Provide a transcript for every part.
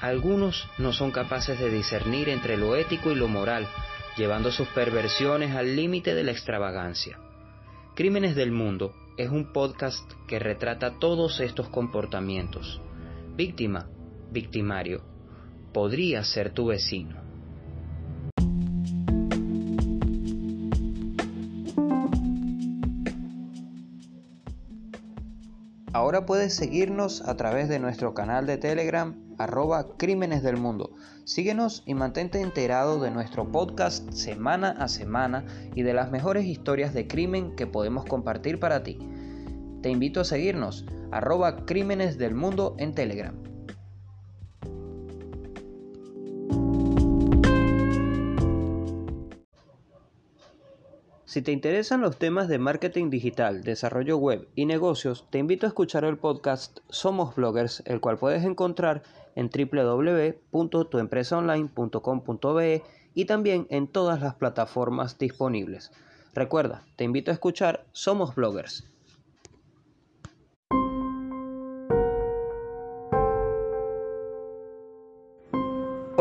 Algunos no son capaces de discernir entre lo ético y lo moral, llevando sus perversiones al límite de la extravagancia. Crímenes del Mundo es un podcast que retrata todos estos comportamientos. Víctima, victimario, podría ser tu vecino. Ahora puedes seguirnos a través de nuestro canal de Telegram arroba Crímenes del Mundo. Síguenos y mantente enterado de nuestro podcast semana a semana y de las mejores historias de crimen que podemos compartir para ti. Te invito a seguirnos arroba Crímenes del Mundo en Telegram. Si te interesan los temas de marketing digital, desarrollo web y negocios, te invito a escuchar el podcast Somos Bloggers, el cual puedes encontrar en www.tuempresaonline.com.be y también en todas las plataformas disponibles. Recuerda, te invito a escuchar Somos Bloggers.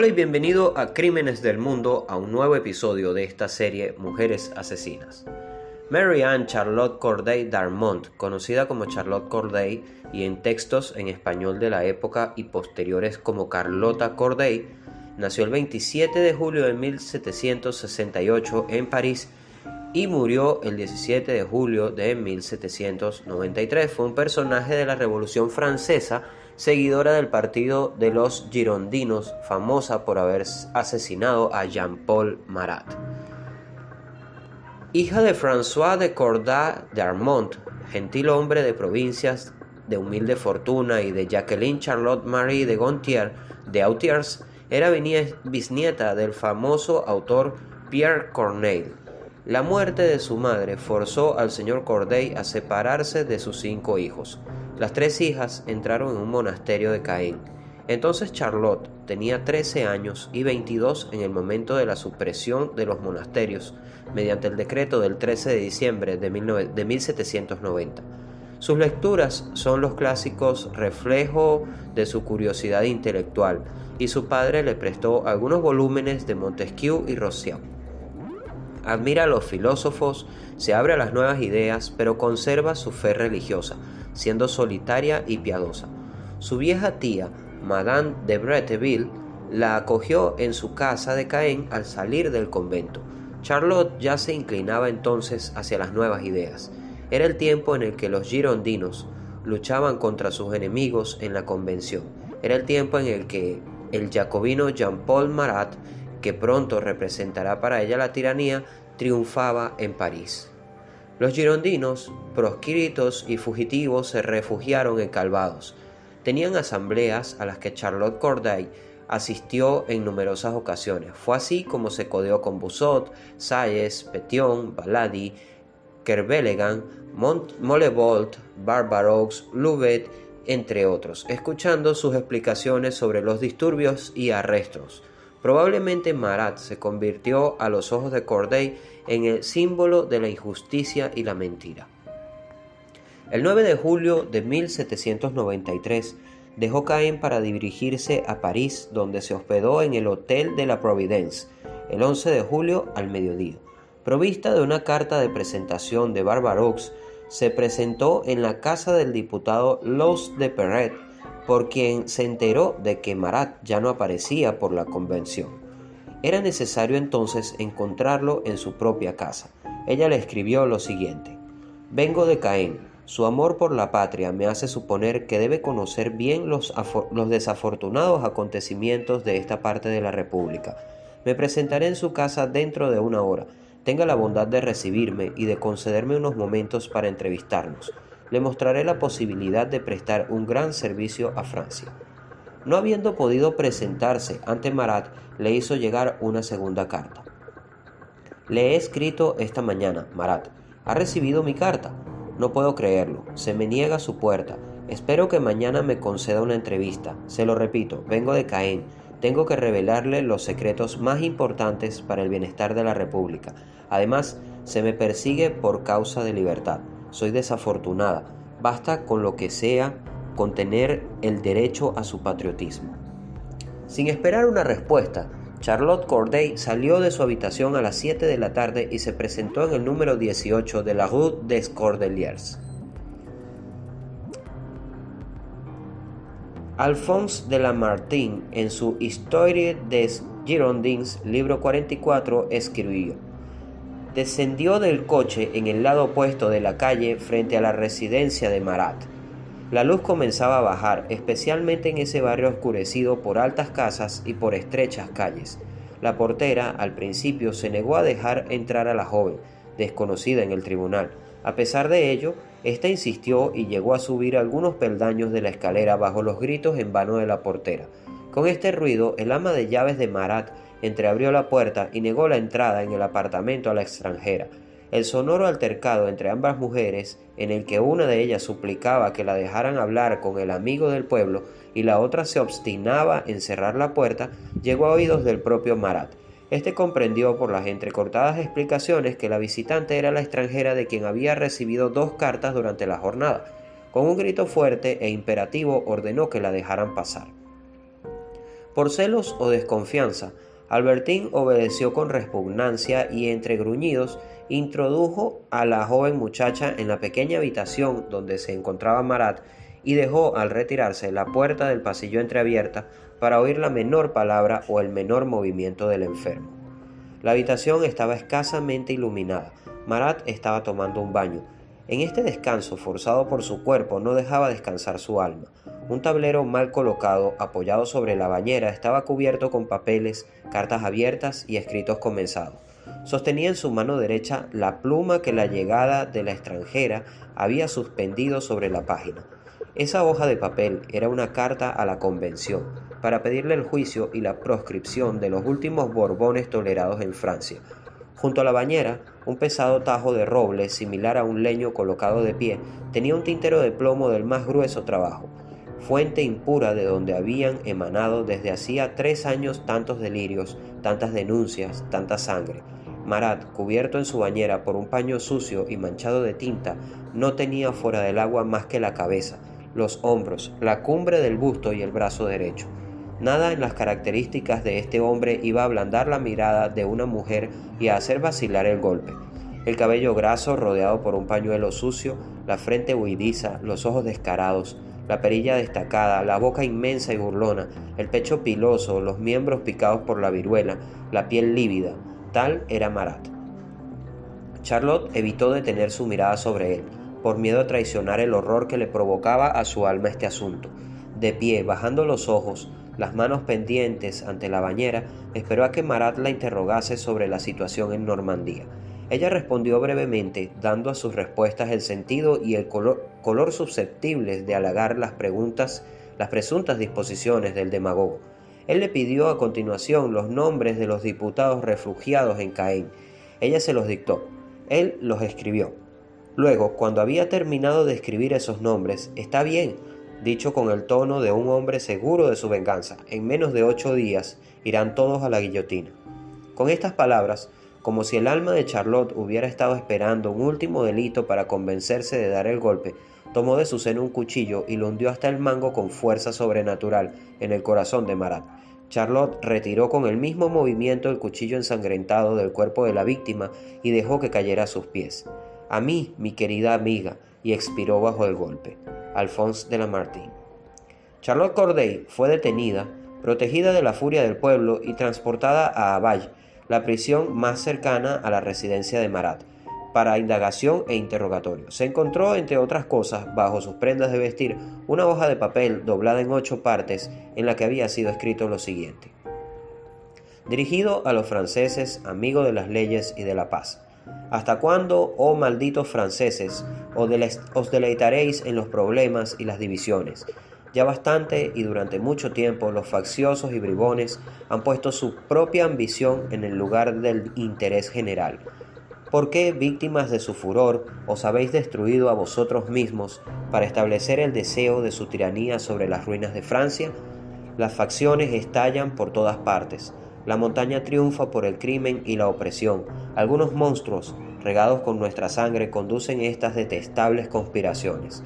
Hola y bienvenido a Crímenes del Mundo, a un nuevo episodio de esta serie Mujeres Asesinas. Mary Ann Charlotte Corday Darmont, conocida como Charlotte Corday y en textos en español de la época y posteriores como Carlota Corday, nació el 27 de julio de 1768 en París y murió el 17 de julio de 1793. Fue un personaje de la Revolución Francesa seguidora del partido de los Girondinos, famosa por haber asesinado a Jean-Paul Marat. Hija de François de Cordat d'Armont, gentil hombre de provincias de humilde fortuna, y de Jacqueline Charlotte Marie de Gontier de Autiers, era bisnieta del famoso autor Pierre Corneille. La muerte de su madre forzó al señor Corday a separarse de sus cinco hijos. Las tres hijas entraron en un monasterio de Caen. Entonces Charlotte tenía 13 años y 22 en el momento de la supresión de los monasterios mediante el decreto del 13 de diciembre de, 1790. Sus lecturas son los clásicos reflejo de su curiosidad intelectual y su padre le prestó algunos volúmenes de Montesquieu y Rousseau. Admira a los filósofos, se abre a las nuevas ideas, pero conserva su fe religiosa siendo solitaria y piadosa. Su vieja tía, Madame de Bretteville, la acogió en su casa de Caen al salir del convento. Charlotte ya se inclinaba entonces hacia las nuevas ideas. Era el tiempo en el que los girondinos luchaban contra sus enemigos en la convención. Era el tiempo en el que el jacobino Jean-Paul Marat, que pronto representará para ella la tiranía, triunfaba en París. Los girondinos, proscritos y fugitivos, se refugiaron en Calvados. Tenían asambleas a las que Charlotte Corday asistió en numerosas ocasiones. Fue así como se codeó con Busot, Salles, Petion, Baladi, Kerbelegan, Molevolt, Barbaroux, Louvet, entre otros, escuchando sus explicaciones sobre los disturbios y arrestos. Probablemente Marat se convirtió a los ojos de Corday en el símbolo de la injusticia y la mentira. El 9 de julio de 1793 dejó Caen para dirigirse a París, donde se hospedó en el Hotel de la Providence el 11 de julio al mediodía. Provista de una carta de presentación de Barbaroux, se presentó en la casa del diputado Los de Perret, por quien se enteró de que Marat ya no aparecía por la convención. Era necesario entonces encontrarlo en su propia casa. Ella le escribió lo siguiente. Vengo de Caen. Su amor por la patria me hace suponer que debe conocer bien los, los desafortunados acontecimientos de esta parte de la República. Me presentaré en su casa dentro de una hora. Tenga la bondad de recibirme y de concederme unos momentos para entrevistarnos le mostraré la posibilidad de prestar un gran servicio a Francia. No habiendo podido presentarse ante Marat, le hizo llegar una segunda carta. Le he escrito esta mañana, Marat. ¿Ha recibido mi carta? No puedo creerlo. Se me niega su puerta. Espero que mañana me conceda una entrevista. Se lo repito, vengo de Caen. Tengo que revelarle los secretos más importantes para el bienestar de la República. Además, se me persigue por causa de libertad. Soy desafortunada. Basta con lo que sea con tener el derecho a su patriotismo. Sin esperar una respuesta, Charlotte Corday salió de su habitación a las 7 de la tarde y se presentó en el número 18 de la Rue des Cordeliers. Alphonse de Lamartine, en su Histoire des Girondins, libro 44, escribió: Descendió del coche en el lado opuesto de la calle frente a la residencia de Marat. La luz comenzaba a bajar, especialmente en ese barrio oscurecido por altas casas y por estrechas calles. La portera, al principio, se negó a dejar entrar a la joven, desconocida en el tribunal. A pesar de ello, ésta insistió y llegó a subir algunos peldaños de la escalera bajo los gritos en vano de la portera. Con este ruido, el ama de llaves de Marat entreabrió la puerta y negó la entrada en el apartamento a la extranjera. El sonoro altercado entre ambas mujeres, en el que una de ellas suplicaba que la dejaran hablar con el amigo del pueblo y la otra se obstinaba en cerrar la puerta, llegó a oídos del propio Marat. Este comprendió por las entrecortadas explicaciones que la visitante era la extranjera de quien había recibido dos cartas durante la jornada. Con un grito fuerte e imperativo ordenó que la dejaran pasar. Por celos o desconfianza, Albertín obedeció con repugnancia y entre gruñidos introdujo a la joven muchacha en la pequeña habitación donde se encontraba Marat y dejó al retirarse la puerta del pasillo entreabierta para oír la menor palabra o el menor movimiento del enfermo. La habitación estaba escasamente iluminada. Marat estaba tomando un baño. En este descanso forzado por su cuerpo no dejaba descansar su alma. Un tablero mal colocado, apoyado sobre la bañera, estaba cubierto con papeles, cartas abiertas y escritos comenzados. Sostenía en su mano derecha la pluma que la llegada de la extranjera había suspendido sobre la página. Esa hoja de papel era una carta a la Convención para pedirle el juicio y la proscripción de los últimos Borbones tolerados en Francia. Junto a la bañera, un pesado tajo de roble, similar a un leño colocado de pie, tenía un tintero de plomo del más grueso trabajo, fuente impura de donde habían emanado desde hacía tres años tantos delirios, tantas denuncias, tanta sangre. Marat, cubierto en su bañera por un paño sucio y manchado de tinta, no tenía fuera del agua más que la cabeza, los hombros, la cumbre del busto y el brazo derecho. Nada en las características de este hombre iba a ablandar la mirada de una mujer y a hacer vacilar el golpe. El cabello graso rodeado por un pañuelo sucio, la frente huidiza, los ojos descarados, la perilla destacada, la boca inmensa y burlona, el pecho piloso, los miembros picados por la viruela, la piel lívida, Tal era Marat. Charlotte evitó detener su mirada sobre él, por miedo a traicionar el horror que le provocaba a su alma este asunto. De pie, bajando los ojos, las manos pendientes ante la bañera, esperó a que Marat la interrogase sobre la situación en Normandía. Ella respondió brevemente, dando a sus respuestas el sentido y el color, color susceptibles de halagar las preguntas, las presuntas disposiciones del demagogo. Él le pidió a continuación los nombres de los diputados refugiados en Caen. Ella se los dictó. Él los escribió. Luego, cuando había terminado de escribir esos nombres, está bien, dicho con el tono de un hombre seguro de su venganza, en menos de ocho días irán todos a la guillotina. Con estas palabras, como si el alma de Charlotte hubiera estado esperando un último delito para convencerse de dar el golpe, tomó de su seno un cuchillo y lo hundió hasta el mango con fuerza sobrenatural en el corazón de Marat. Charlotte retiró con el mismo movimiento el cuchillo ensangrentado del cuerpo de la víctima y dejó que cayera a sus pies. A mí, mi querida amiga, y expiró bajo el golpe. Alphonse de Lamartine. Charlotte Corday fue detenida, protegida de la furia del pueblo y transportada a Avalle, la prisión más cercana a la residencia de Marat, para indagación e interrogatorio. Se encontró, entre otras cosas, bajo sus prendas de vestir, una hoja de papel doblada en ocho partes en la que había sido escrito lo siguiente. Dirigido a los franceses, amigos de las leyes y de la paz. ¿Hasta cuándo, oh malditos franceses, os deleitaréis en los problemas y las divisiones? Ya bastante y durante mucho tiempo los facciosos y bribones han puesto su propia ambición en el lugar del interés general. ¿Por qué, víctimas de su furor, os habéis destruido a vosotros mismos para establecer el deseo de su tiranía sobre las ruinas de Francia? Las facciones estallan por todas partes. La montaña triunfa por el crimen y la opresión. Algunos monstruos, regados con nuestra sangre, conducen estas detestables conspiraciones.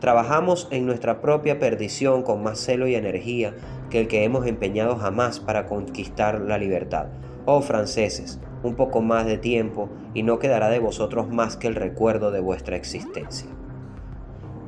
Trabajamos en nuestra propia perdición con más celo y energía que el que hemos empeñado jamás para conquistar la libertad. Oh franceses, un poco más de tiempo y no quedará de vosotros más que el recuerdo de vuestra existencia.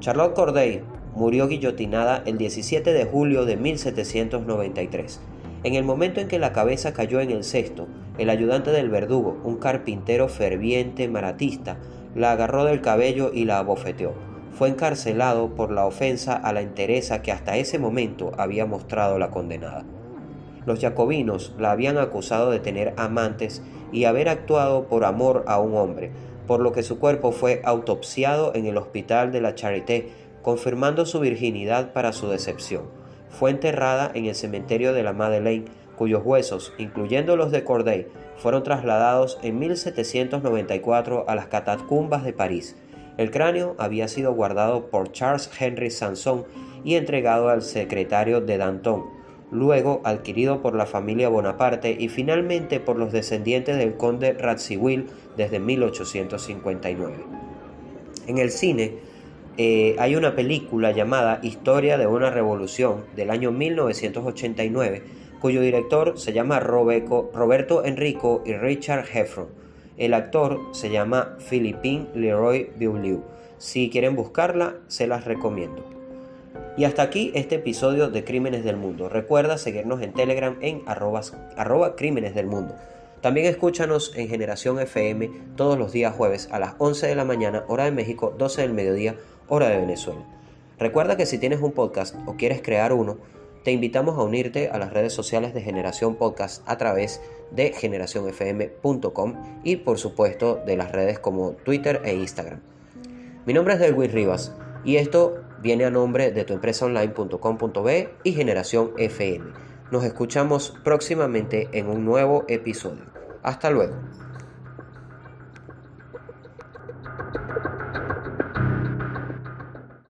Charlotte Corday murió guillotinada el 17 de julio de 1793. En el momento en que la cabeza cayó en el cesto, el ayudante del verdugo, un carpintero ferviente maratista, la agarró del cabello y la abofeteó fue encarcelado por la ofensa a la entereza que hasta ese momento había mostrado la condenada. Los jacobinos la habían acusado de tener amantes y haber actuado por amor a un hombre, por lo que su cuerpo fue autopsiado en el hospital de la Charité, confirmando su virginidad para su decepción. Fue enterrada en el cementerio de la Madeleine, cuyos huesos, incluyendo los de Corday, fueron trasladados en 1794 a las catacumbas de París. El cráneo había sido guardado por Charles Henry Sanson y entregado al secretario de Danton, luego adquirido por la familia Bonaparte y finalmente por los descendientes del conde Radziwill desde 1859. En el cine eh, hay una película llamada Historia de una Revolución del año 1989, cuyo director se llama Roberto Enrico y Richard Heffron. El actor se llama Philippine Leroy Beaulieu. Si quieren buscarla, se las recomiendo. Y hasta aquí este episodio de Crímenes del Mundo. Recuerda seguirnos en Telegram en arroba, Crímenes del Mundo. También escúchanos en Generación FM todos los días jueves a las 11 de la mañana, hora de México, 12 del mediodía, hora de Venezuela. Recuerda que si tienes un podcast o quieres crear uno, te invitamos a unirte a las redes sociales de Generación Podcast a través de generacionfm.com y por supuesto de las redes como Twitter e Instagram. Mi nombre es Delwin Rivas y esto viene a nombre de tuempresaonline.com.be y Generación FM. Nos escuchamos próximamente en un nuevo episodio. Hasta luego.